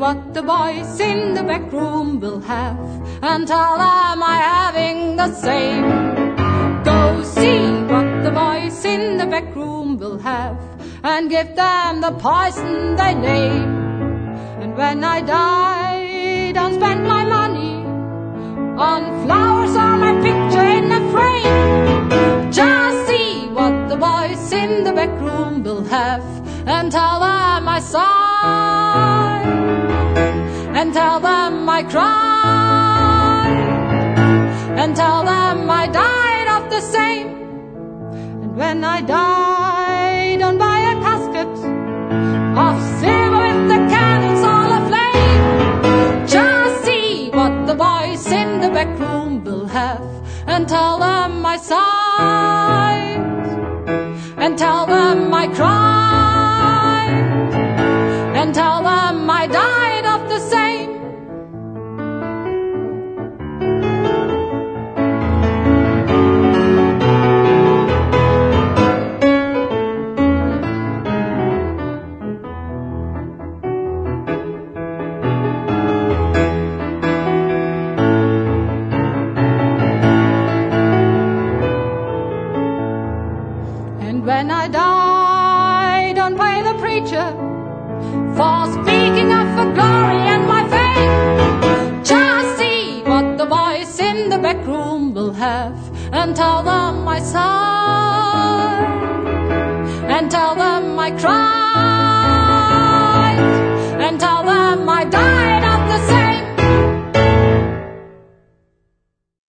what the boys in the back room will have, and tell them I'm having the same. Go see what the boys in the back room will have, and give them the poison they name. And when I die, don't spend my money on flowers or my picture in a frame. Just see what the boys in the back room will have, and tell them I sigh, and tell them I cry, and tell them I died of the same. And when I die, don't buy a casket of silver with the candles all aflame. Just see what the boys in the back room will have, and tell them I sighed, and tell them I cried, when I die, don't pay the preacher. For speaking of the glory and my faith. Just see what the boys in the back room will have, and tell them I sighed, and tell them I cried,